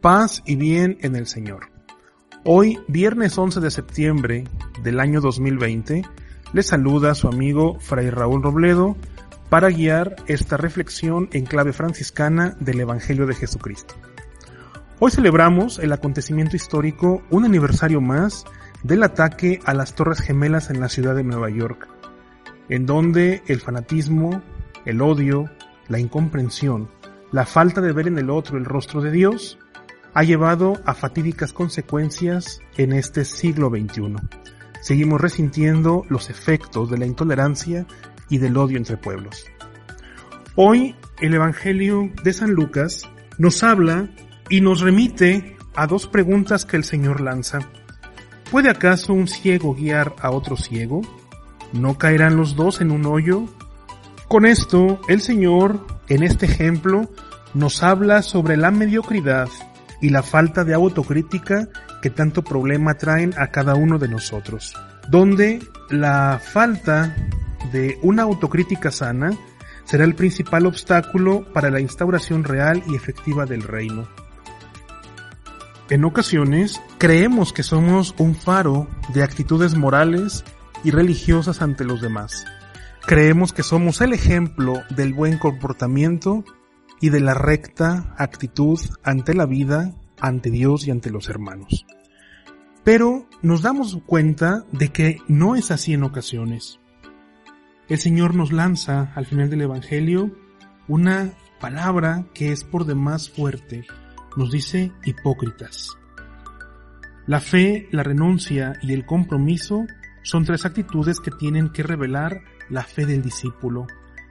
Paz y bien en el Señor. Hoy, viernes 11 de septiembre del año 2020, le saluda su amigo Fray Raúl Robledo para guiar esta reflexión en clave franciscana del Evangelio de Jesucristo. Hoy celebramos el acontecimiento histórico, un aniversario más del ataque a las Torres Gemelas en la ciudad de Nueva York, en donde el fanatismo, el odio, la incomprensión, la falta de ver en el otro el rostro de Dios, ha llevado a fatídicas consecuencias en este siglo XXI. Seguimos resintiendo los efectos de la intolerancia y del odio entre pueblos. Hoy el Evangelio de San Lucas nos habla y nos remite a dos preguntas que el Señor lanza. ¿Puede acaso un ciego guiar a otro ciego? ¿No caerán los dos en un hoyo? Con esto, el Señor, en este ejemplo, nos habla sobre la mediocridad y la falta de autocrítica que tanto problema traen a cada uno de nosotros, donde la falta de una autocrítica sana será el principal obstáculo para la instauración real y efectiva del reino. En ocasiones creemos que somos un faro de actitudes morales y religiosas ante los demás. Creemos que somos el ejemplo del buen comportamiento y de la recta actitud ante la vida, ante Dios y ante los hermanos. Pero nos damos cuenta de que no es así en ocasiones. El Señor nos lanza al final del Evangelio una palabra que es por demás fuerte. Nos dice hipócritas. La fe, la renuncia y el compromiso son tres actitudes que tienen que revelar la fe del discípulo,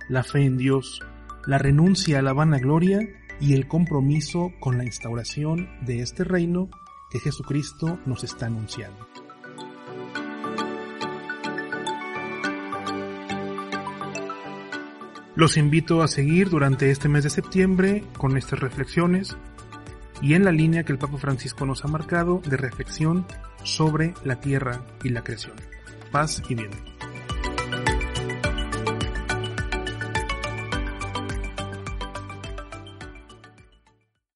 la fe en Dios, la renuncia a la vanagloria y el compromiso con la instauración de este reino que Jesucristo nos está anunciando. Los invito a seguir durante este mes de septiembre con estas reflexiones y en la línea que el Papa Francisco nos ha marcado de reflexión sobre la tierra y la creación. Paz y bien.